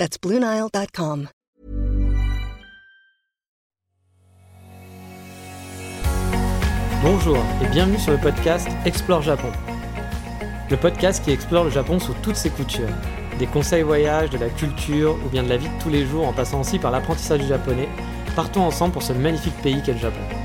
That's. Bonjour et bienvenue sur le podcast Explore Japon. Le podcast qui explore le Japon sous toutes ses coutures. Des conseils voyage, de la culture ou bien de la vie de tous les jours en passant aussi par l'apprentissage du japonais. Partons ensemble pour ce magnifique pays qu'est le Japon.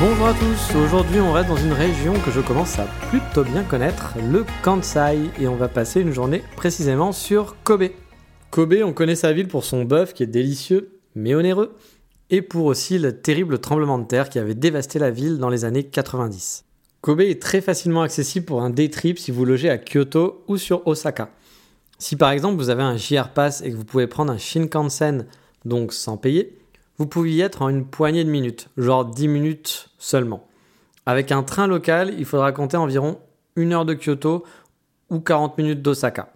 Bonjour à tous, aujourd'hui on reste dans une région que je commence à plutôt bien connaître, le Kansai, et on va passer une journée précisément sur Kobe. Kobe, on connaît sa ville pour son bœuf qui est délicieux, mais onéreux, et pour aussi le terrible tremblement de terre qui avait dévasté la ville dans les années 90. Kobe est très facilement accessible pour un day trip si vous logez à Kyoto ou sur Osaka. Si par exemple vous avez un JR Pass et que vous pouvez prendre un Shinkansen, donc sans payer, vous pouvez y être en une poignée de minutes, genre 10 minutes seulement. Avec un train local, il faudra compter environ une heure de Kyoto ou 40 minutes d'Osaka.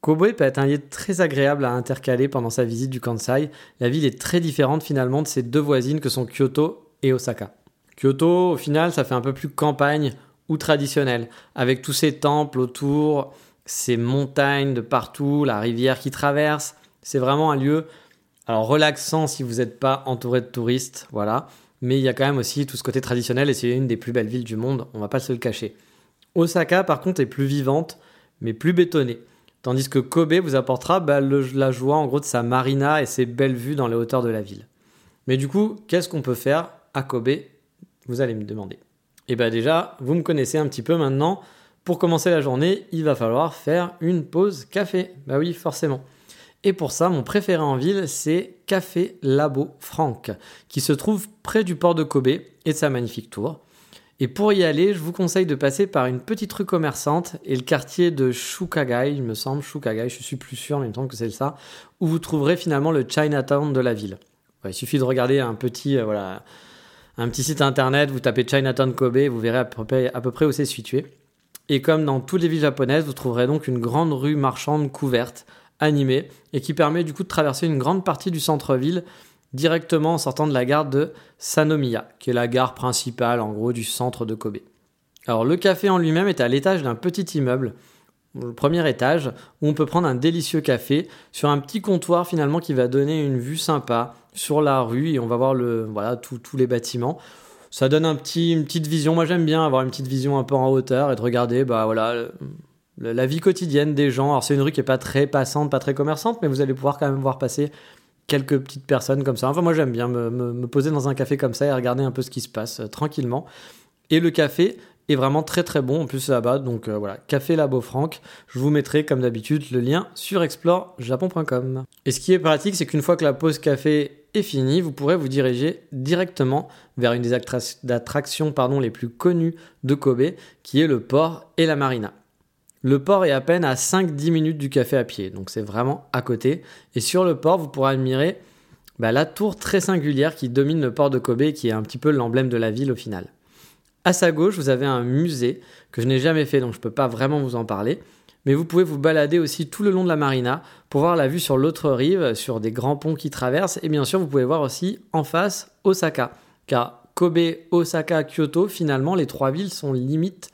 Kobe peut être un lieu très agréable à intercaler pendant sa visite du Kansai. La ville est très différente finalement de ses deux voisines que sont Kyoto et Osaka. Kyoto, au final, ça fait un peu plus campagne ou traditionnel, avec tous ces temples autour, ces montagnes de partout, la rivière qui traverse. C'est vraiment un lieu alors relaxant si vous n'êtes pas entouré de touristes, voilà. Mais il y a quand même aussi tout ce côté traditionnel et c'est une des plus belles villes du monde, on va pas se le cacher. Osaka par contre est plus vivante, mais plus bétonnée. Tandis que Kobe vous apportera bah, la joie en gros de sa marina et ses belles vues dans les hauteurs de la ville. Mais du coup, qu'est-ce qu'on peut faire à Kobe? Vous allez me demander. Et eh bien déjà, vous me connaissez un petit peu maintenant. Pour commencer la journée, il va falloir faire une pause café. Bah oui, forcément. Et pour ça, mon préféré en ville, c'est Café Labo Franck, qui se trouve près du port de Kobe et de sa magnifique tour. Et pour y aller, je vous conseille de passer par une petite rue commerçante et le quartier de Shukagai, il me semble, Shukagai, je suis plus sûr, mais il me semble que c'est ça, où vous trouverez finalement le Chinatown de la ville. il suffit de regarder un petit, euh, voilà, un petit site internet, vous tapez Chinatown Kobe, vous verrez à peu près où c'est situé. Et comme dans toutes les villes japonaises, vous trouverez donc une grande rue marchande couverte, animée, et qui permet du coup de traverser une grande partie du centre-ville directement en sortant de la gare de Sanomiya, qui est la gare principale en gros du centre de Kobe. Alors le café en lui-même est à l'étage d'un petit immeuble, le premier étage, où on peut prendre un délicieux café sur un petit comptoir finalement qui va donner une vue sympa sur la rue et on va voir le, voilà, tous les bâtiments. Ça donne un petit, une petite vision, moi j'aime bien avoir une petite vision un peu en hauteur et de regarder bah, voilà, la vie quotidienne des gens. Alors c'est une rue qui est pas très passante, pas très commerçante, mais vous allez pouvoir quand même voir passer quelques petites personnes comme ça. Enfin, moi, j'aime bien me, poser dans un café comme ça et regarder un peu ce qui se passe euh, tranquillement. Et le café est vraiment très très bon en plus là-bas. Donc euh, voilà, Café Labo Franck. Je vous mettrai comme d'habitude le lien sur explorejapon.com. Et ce qui est pratique, c'est qu'une fois que la pause café est finie, vous pourrez vous diriger directement vers une des attractions les plus connues de Kobe, qui est le port et la marina. Le port est à peine à 5-10 minutes du café à pied, donc c'est vraiment à côté. Et sur le port, vous pourrez admirer bah, la tour très singulière qui domine le port de Kobe, qui est un petit peu l'emblème de la ville au final. À sa gauche, vous avez un musée que je n'ai jamais fait, donc je ne peux pas vraiment vous en parler. Mais vous pouvez vous balader aussi tout le long de la marina pour voir la vue sur l'autre rive, sur des grands ponts qui traversent. Et bien sûr, vous pouvez voir aussi en face Osaka. Car Kobe, Osaka, Kyoto, finalement, les trois villes sont limites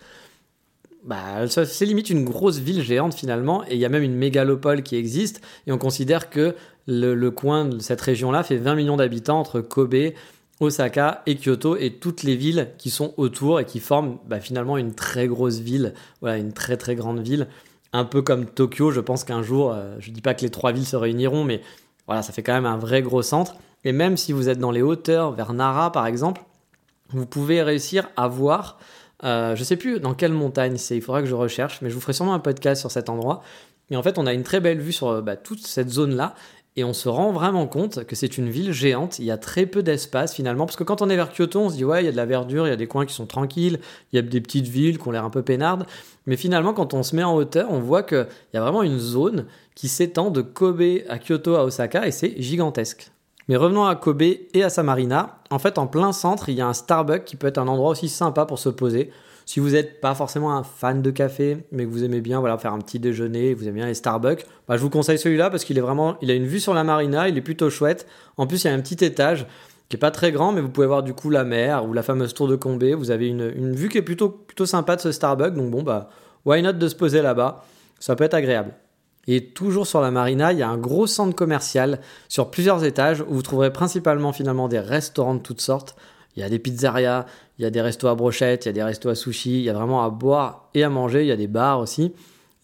bah, c'est limite une grosse ville géante finalement, et il y a même une mégalopole qui existe, et on considère que le, coin de cette région-là fait 20 millions d'habitants entre Kobe, Osaka et Kyoto, et toutes les villes qui sont autour et qui forment bah, finalement une très grosse ville, voilà, une très très grande ville, un peu comme Tokyo, je pense qu'un jour, euh, je dis pas que les trois villes se réuniront, mais voilà, ça fait quand même un vrai gros centre, et même si vous êtes dans les hauteurs, vers Nara par exemple, vous pouvez réussir à voir euh, je sais plus dans quelle montagne c'est, il faudra que je recherche, mais je vous ferai sûrement un podcast sur cet endroit. Et en fait, on a une très belle vue sur euh, bah, toute cette zone-là. Et on se rend vraiment compte que c'est une ville géante, il y a très peu d'espace finalement, parce que quand on est vers Kyoto, on se dit ouais, il y a de la verdure, il y a des coins qui sont tranquilles, il y a des petites villes qui ont l'air un peu peinardes, mais finalement quand on se met en hauteur, on voit qu'il y a vraiment une zone qui s'étend de Kobe à Kyoto à Osaka, et c'est gigantesque. Mais revenons à Kobe et à Samarina. En fait, en plein centre, il y a un Starbucks qui peut être un endroit aussi sympa pour se poser. Si vous n'êtes pas forcément un fan de café, mais que vous aimez bien voilà, faire un petit déjeuner, vous aimez bien les Starbucks, bah, je vous conseille celui-là parce qu'il est vraiment, il a une vue sur la marina, il est plutôt chouette. En plus, il y a un petit étage qui est pas très grand, mais vous pouvez voir du coup la mer ou la fameuse tour de Kobe. Vous avez une, une vue qui est plutôt, plutôt sympa de ce Starbucks, donc bon, bah, why not de se poser là-bas? Ça peut être agréable. Et toujours sur la marina, il y a un gros centre commercial sur plusieurs étages où vous trouverez principalement finalement des restaurants de toutes sortes. Il y a des pizzerias, il y a des restos à brochettes, il y a des restos à sushi, il y a vraiment à boire et à manger, il y a des bars aussi.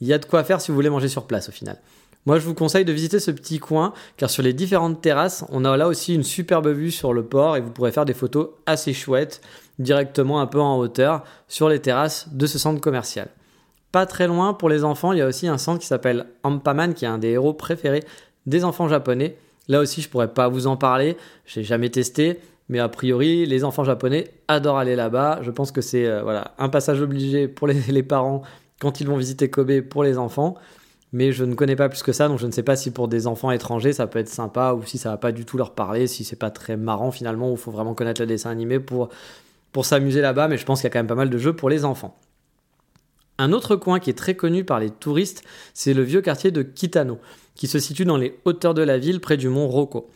Il y a de quoi faire si vous voulez manger sur place au final. Moi, je vous conseille de visiter ce petit coin, car sur les différentes terrasses, on a là aussi une superbe vue sur le port et vous pourrez faire des photos assez chouettes directement un peu en hauteur sur les terrasses de ce centre commercial. Pas très loin pour les enfants, il y a aussi un centre qui s'appelle Ampaman, qui est un des héros préférés des enfants japonais. Là aussi, je pourrais pas vous en parler, j'ai jamais testé, mais a priori, les enfants japonais adorent aller là-bas. Je pense que c'est euh, voilà un passage obligé pour les, parents quand ils vont visiter Kobe pour les enfants. Mais je ne connais pas plus que ça, donc je ne sais pas si pour des enfants étrangers ça peut être sympa ou si ça va pas du tout leur parler, si c'est pas très marrant finalement, ou faut vraiment connaître le dessin animé pour, pour s'amuser là-bas. Mais je pense qu'il y a quand même pas mal de jeux pour les enfants. Un autre coin qui est très connu par les touristes, c'est le vieux quartier de Kitano, qui se situe dans les hauteurs de la ville près du mont Roko,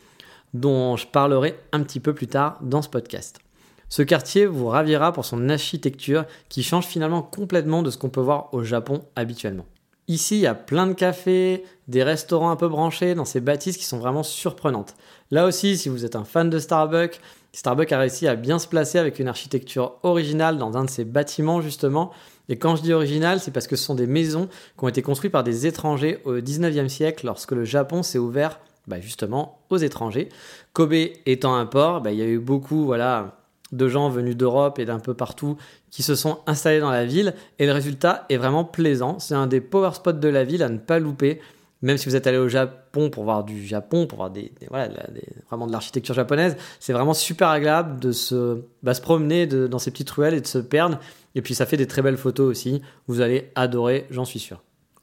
dont je parlerai un petit peu plus tard dans ce podcast. Ce quartier vous ravira pour son architecture qui change finalement complètement de ce qu'on peut voir au Japon habituellement. Ici, il y a plein de cafés, des restaurants un peu branchés dans ces bâtisses qui sont vraiment surprenantes. Là aussi, si vous êtes un fan de Starbucks, Starbucks a réussi à bien se placer avec une architecture originale dans un de ses bâtiments justement, et quand je dis original, c'est parce que ce sont des maisons qui ont été construites par des étrangers au 19e siècle lorsque le Japon s'est ouvert bah, justement aux étrangers. Kobe étant un port, bah, il y a eu beaucoup voilà, de gens venus d'Europe et d'un peu partout qui se sont installés dans la ville et le résultat est vraiment plaisant. C'est un des power spots de la ville à ne pas louper. Même si vous êtes allé au Japon pour voir du Japon, pour voir des, vraiment de l'architecture japonaise, c'est vraiment super agréable de se, bah, promener dans ces petites ruelles et de se perdre et puis ça fait des très belles photos aussi. Vous allez adorer, j'en suis sûr.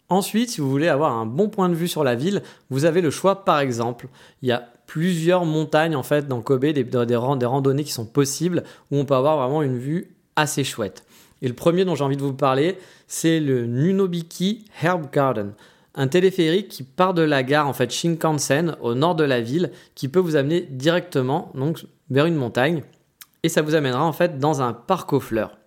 Ensuite, si vous voulez avoir un bon point de vue sur la ville, vous avez le choix par exemple. Il y a plusieurs montagnes en fait dans Kobe, des, des, des randonnées qui sont possibles où on peut avoir vraiment une vue assez chouette. Et le premier dont j'ai envie de vous parler, c'est le Nunobiki Herb Garden un téléphérique qui part de la gare en fait Shinkansen au nord de la ville qui peut vous amener directement donc vers une montagne et ça vous amènera en fait dans un parc aux fleurs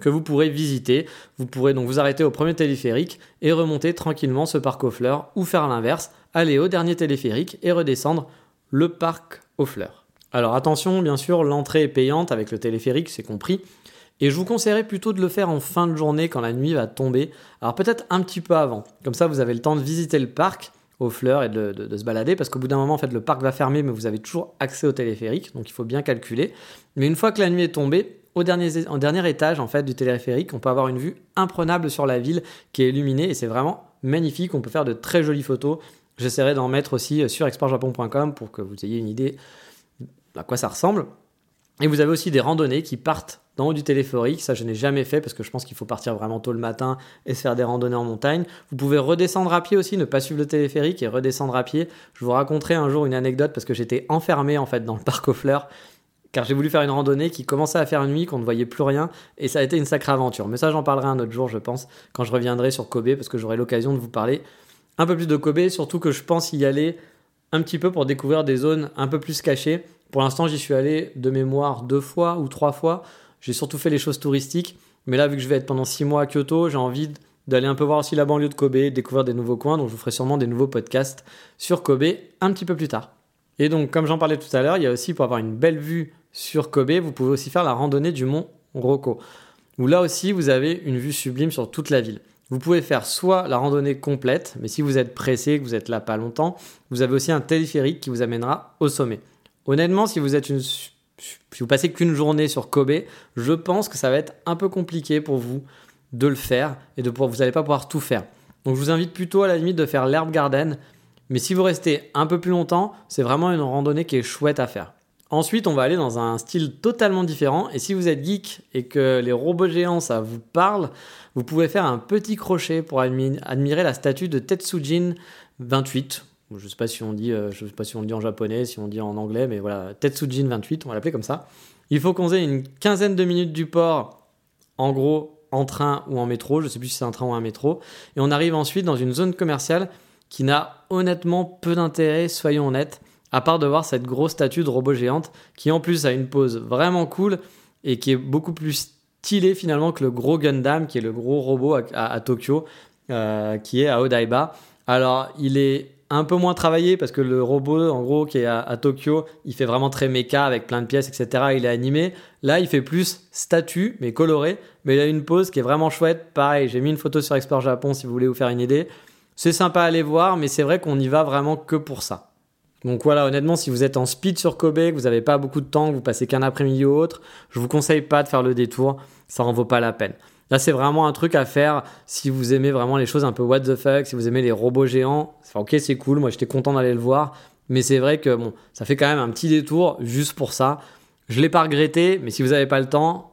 que vous pourrez visiter. Vous pourrez donc vous arrêter au premier téléphérique et remonter tranquillement ce parc aux fleurs ou faire l'inverse, aller au dernier téléphérique et redescendre le parc aux fleurs. Alors attention, bien sûr, l'entrée est payante avec le téléphérique, c'est compris. Et je vous conseillerais plutôt de le faire en fin de journée quand la nuit va tomber. Alors peut-être un petit peu avant. Comme ça, vous avez le temps de visiter le parc aux fleurs et de, se balader parce qu'au bout d'un moment, en le parc va fermer, mais vous avez toujours accès au téléphérique, donc il faut bien calculer. Mais une fois que la nuit est tombée, au dernier, dernier étage en fait du téléphérique, on peut avoir une vue imprenable sur la ville qui est illuminée et c'est vraiment magnifique. On peut faire de très jolies photos. J'essaierai d'en mettre aussi sur exportjapon.com pour que vous ayez une idée à quoi ça ressemble. Et vous avez aussi des randonnées qui partent dans haut du téléphérique. Ça, je n'ai jamais fait parce que je pense qu'il faut partir vraiment tôt le matin et se faire des randonnées en montagne. Vous pouvez redescendre à pied aussi, ne pas suivre le téléphérique et redescendre à pied. Je vous raconterai un jour une anecdote parce que j'étais enfermé en fait dans le parc aux fleurs car j'ai voulu faire une randonnée qui commençait à faire nuit, qu'on ne voyait plus rien, et ça a été une sacrée aventure. Mais ça, j'en parlerai un autre jour, je pense, quand je reviendrai sur Kobe, parce que j'aurai l'occasion de vous parler un peu plus de Kobe, surtout que je pense y aller un petit peu pour découvrir des zones un peu plus cachées. Pour l'instant, j'y suis allé de mémoire deux fois ou trois fois. J'ai surtout fait les choses touristiques, mais là, vu que je vais être pendant six mois à Kyoto, j'ai envie d'aller un peu voir aussi la banlieue de Kobe, découvrir des nouveaux coins, donc je vous ferai sûrement des nouveaux podcasts sur Kobe un petit peu plus tard. Et donc, comme j'en parlais tout à l'heure, il y a aussi pour avoir une belle vue sur Kobe, vous pouvez aussi faire la randonnée du mont Roko, où là aussi vous avez une vue sublime sur toute la ville. Vous pouvez faire soit la randonnée complète, mais si vous êtes pressé, que vous êtes là pas longtemps, vous avez aussi un téléphérique qui vous amènera au sommet. Honnêtement, si vous êtes une, passez qu'une journée sur Kobe, je pense que ça va être un peu compliqué pour vous de le faire et de pouvoir, vous n'allez pas pouvoir tout faire. Donc je vous invite plutôt à la limite de faire l'herbe garden, Mais si vous restez un peu plus longtemps, c'est vraiment une randonnée qui est chouette à faire. Ensuite, on va aller dans un style totalement différent. Et si vous êtes geek et que les robots géants, ça vous parle, vous pouvez faire un petit crochet pour admirer la statue de Tetsujin 28. Je ne sais pas si on dit, euh, je sais pas si on le dit en japonais, si on dit en anglais, mais voilà, Tetsujin 28, on va l'appeler comme ça. Il faut qu'on ait une quinzaine de minutes du port, en gros, en train ou en métro. Je ne sais plus si c'est un train ou un métro. Et on arrive ensuite dans une zone commerciale qui n'a honnêtement peu d'intérêt, soyons honnêtes à part de voir cette grosse statue de robot géante qui en plus a une pose vraiment cool et qui est beaucoup plus stylé finalement que le gros Gundam qui est le gros robot à, Tokyo euh, qui est à Odaiba. Alors il est un peu moins travaillé parce que le robot en gros qui est à, Tokyo il fait vraiment très méca avec plein de pièces etc. Il est animé. Là il fait plus statue mais coloré mais il a une pose qui est vraiment chouette. Pareil j'ai mis une photo sur Export Japon si vous voulez vous faire une idée. C'est sympa à aller voir mais c'est vrai qu'on y va vraiment que pour ça. Donc voilà, honnêtement, si vous êtes en speed sur Kobe, que vous n'avez pas beaucoup de temps, que vous passez qu'un après-midi ou autre, je vous conseille pas de faire le détour, ça en vaut pas la peine. Là, c'est vraiment un truc à faire si vous aimez vraiment les choses un peu what the fuck, si vous aimez les robots géants. ok, c'est cool, moi j'étais content d'aller le voir, mais c'est vrai que ça fait quand même un petit détour juste pour ça. Je l'ai pas regretté, mais si vous n'avez pas le temps,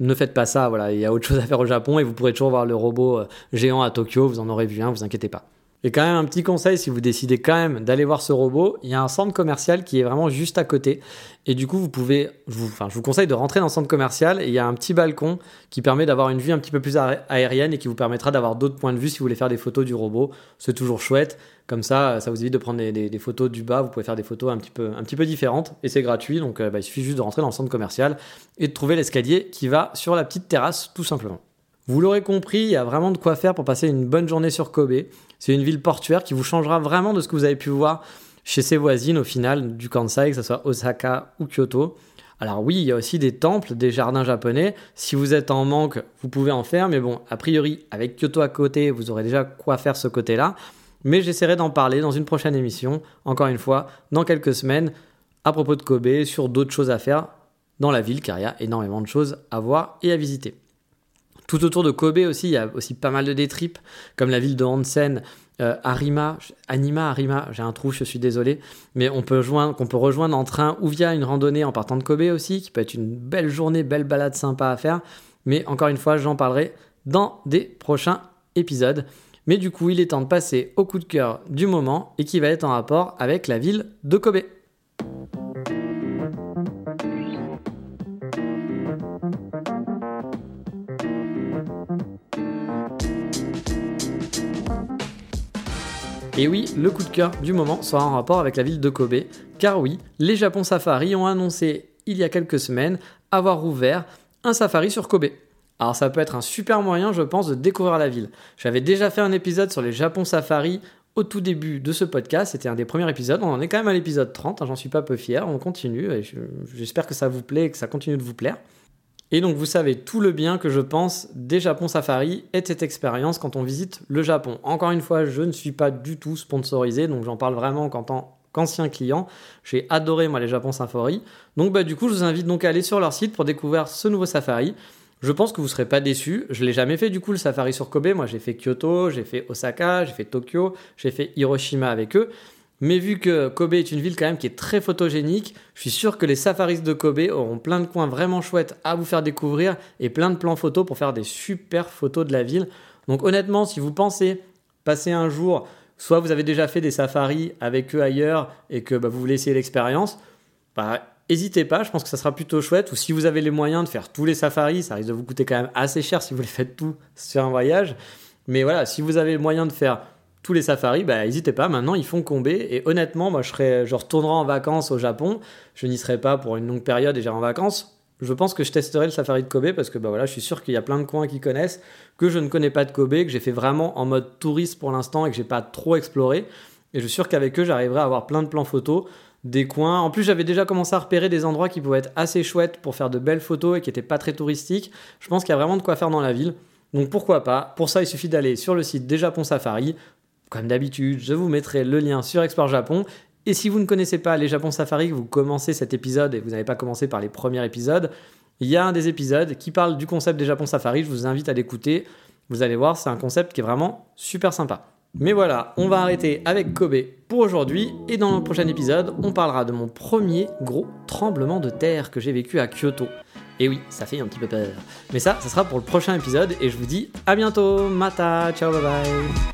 ne faites pas ça. Il y a autre chose à faire au Japon et vous pourrez toujours voir le robot euh, géant à Tokyo. Vous en aurez vu un, vous inquiétez pas. Et quand même un petit conseil, si vous décidez quand même d'aller voir ce robot, il y a un centre commercial qui est vraiment juste à côté. Et du coup, vous pouvez, vous, enfin, je vous conseille de rentrer dans le centre commercial et il y a un petit balcon qui permet d'avoir une vue un petit peu plus aérienne et qui vous permettra d'avoir d'autres points de vue si vous voulez faire des photos du robot. C'est toujours chouette. Comme ça, ça vous évite de prendre des, photos du bas. Vous pouvez faire des photos un petit peu, un petit peu différentes et c'est gratuit. Donc, euh, bah, il suffit juste de rentrer dans le centre commercial et de trouver l'escalier qui va sur la petite terrasse, tout simplement. Vous l'aurez compris, il y a vraiment de quoi faire pour passer une bonne journée sur Kobe. C'est une ville portuaire qui vous changera vraiment de ce que vous avez pu voir chez ses voisines au final du Kansai, que ce soit Osaka ou Kyoto. Alors oui, il y a aussi des temples, des jardins japonais. Si vous êtes en manque, vous pouvez en faire, mais bon, a priori, avec Kyoto à côté, vous aurez déjà quoi faire ce côté-là. Mais j'essaierai d'en parler dans une prochaine émission, encore une fois, dans quelques semaines, à propos de Kobe, sur d'autres choses à faire dans la ville, car il y a énormément de choses à voir et à visiter. Tout autour de Kobe aussi, il y a aussi pas mal de détripes, comme la ville de Onsen, euh, Arima, Anima, Arima, j'ai un trou, je suis désolé, mais on peut qu'on peut rejoindre en train ou via une randonnée en partant de Kobe aussi, qui peut être une belle journée, belle balade sympa à faire. Mais encore une fois, j'en parlerai dans des prochains épisodes. Mais du coup, il est temps de passer au coup de cœur du moment et qui va être en rapport avec la ville de Kobe. Et oui, le coup de cœur du moment sera en rapport avec la ville de Kobe, car oui, les Japon Safari ont annoncé il y a quelques semaines avoir ouvert un safari sur Kobe. Alors ça peut être un super moyen, je pense, de découvrir la ville. J'avais déjà fait un épisode sur les Japon Safari au tout début de ce podcast, c'était un des premiers épisodes, on en est quand même à l'épisode 30, hein, j'en suis pas peu fier, on continue, j'espère que ça vous plaît et que ça continue de vous plaire. Et donc vous savez tout le bien que je pense des Japon Safari et de cette expérience quand on visite le Japon. Encore une fois, je ne suis pas du tout sponsorisé, donc j'en parle vraiment qu'en tant qu'ancien client. J'ai adoré moi les Japon Safari. Donc bah du coup, je vous invite donc à aller sur leur site pour découvrir ce nouveau safari. Je pense que vous ne serez pas déçus. Je l'ai jamais fait du coup le safari sur Kobe. Moi, j'ai fait Kyoto, j'ai fait Osaka, j'ai fait Tokyo, j'ai fait Hiroshima avec eux. Mais vu que Kobe est une ville quand même qui est très photogénique, je suis sûr que les safaris de Kobe auront plein de coins vraiment chouettes à vous faire découvrir et plein de plans photos pour faire des super photos de la ville. Donc honnêtement, si vous pensez passer un jour, soit vous avez déjà fait des safaris avec eux ailleurs et que bah, vous voulez essayer l'expérience, bah, n'hésitez pas, je pense que ça sera plutôt chouette. Ou si vous avez les moyens de faire tous les safaris, ça risque de vous coûter quand même assez cher si vous les faites tous sur un voyage. Mais voilà, si vous avez le moyen de faire tous les safaris, bah, n'hésitez pas, maintenant ils font Kobe. Et honnêtement, moi je, serais, retournerai en vacances au Japon. Je n'y serai pas pour une longue période et j'irai en vacances. Je pense que je testerai le safari de Kobe parce que bah, voilà, je suis sûr qu'il y a plein de coins qui connaissent, que je ne connais pas de Kobe, que j'ai fait vraiment en mode touriste pour l'instant et que j'ai pas trop exploré. Et je suis sûr qu'avec eux, j'arriverai à avoir plein de plans photos, des coins. En plus, j'avais déjà commencé à repérer des endroits qui pouvaient être assez chouettes pour faire de belles photos et qui n'étaient pas très touristiques. Je pense qu'il y a vraiment de quoi faire dans la ville. Donc pourquoi pas? Pour ça, il suffit d'aller sur le site des Japon Safari, comme d'habitude, je vous mettrai le lien sur Export Japon. Et si vous ne connaissez pas les Japon Safari, que vous commencez cet épisode et vous n'avez pas commencé par les premiers épisodes, il y a un des épisodes qui parle du concept des Japon Safari. Je vous invite à l'écouter. Vous allez voir, c'est un concept qui est vraiment super sympa. Mais voilà, on va arrêter avec Kobe pour aujourd'hui et dans le prochain épisode, on parlera de mon premier gros tremblement de terre que j'ai vécu à Kyoto. Et oui, ça fait un petit peu peur. Mais ça, ça sera pour le prochain épisode et je vous dis à bientôt. Mata, ciao, bye bye.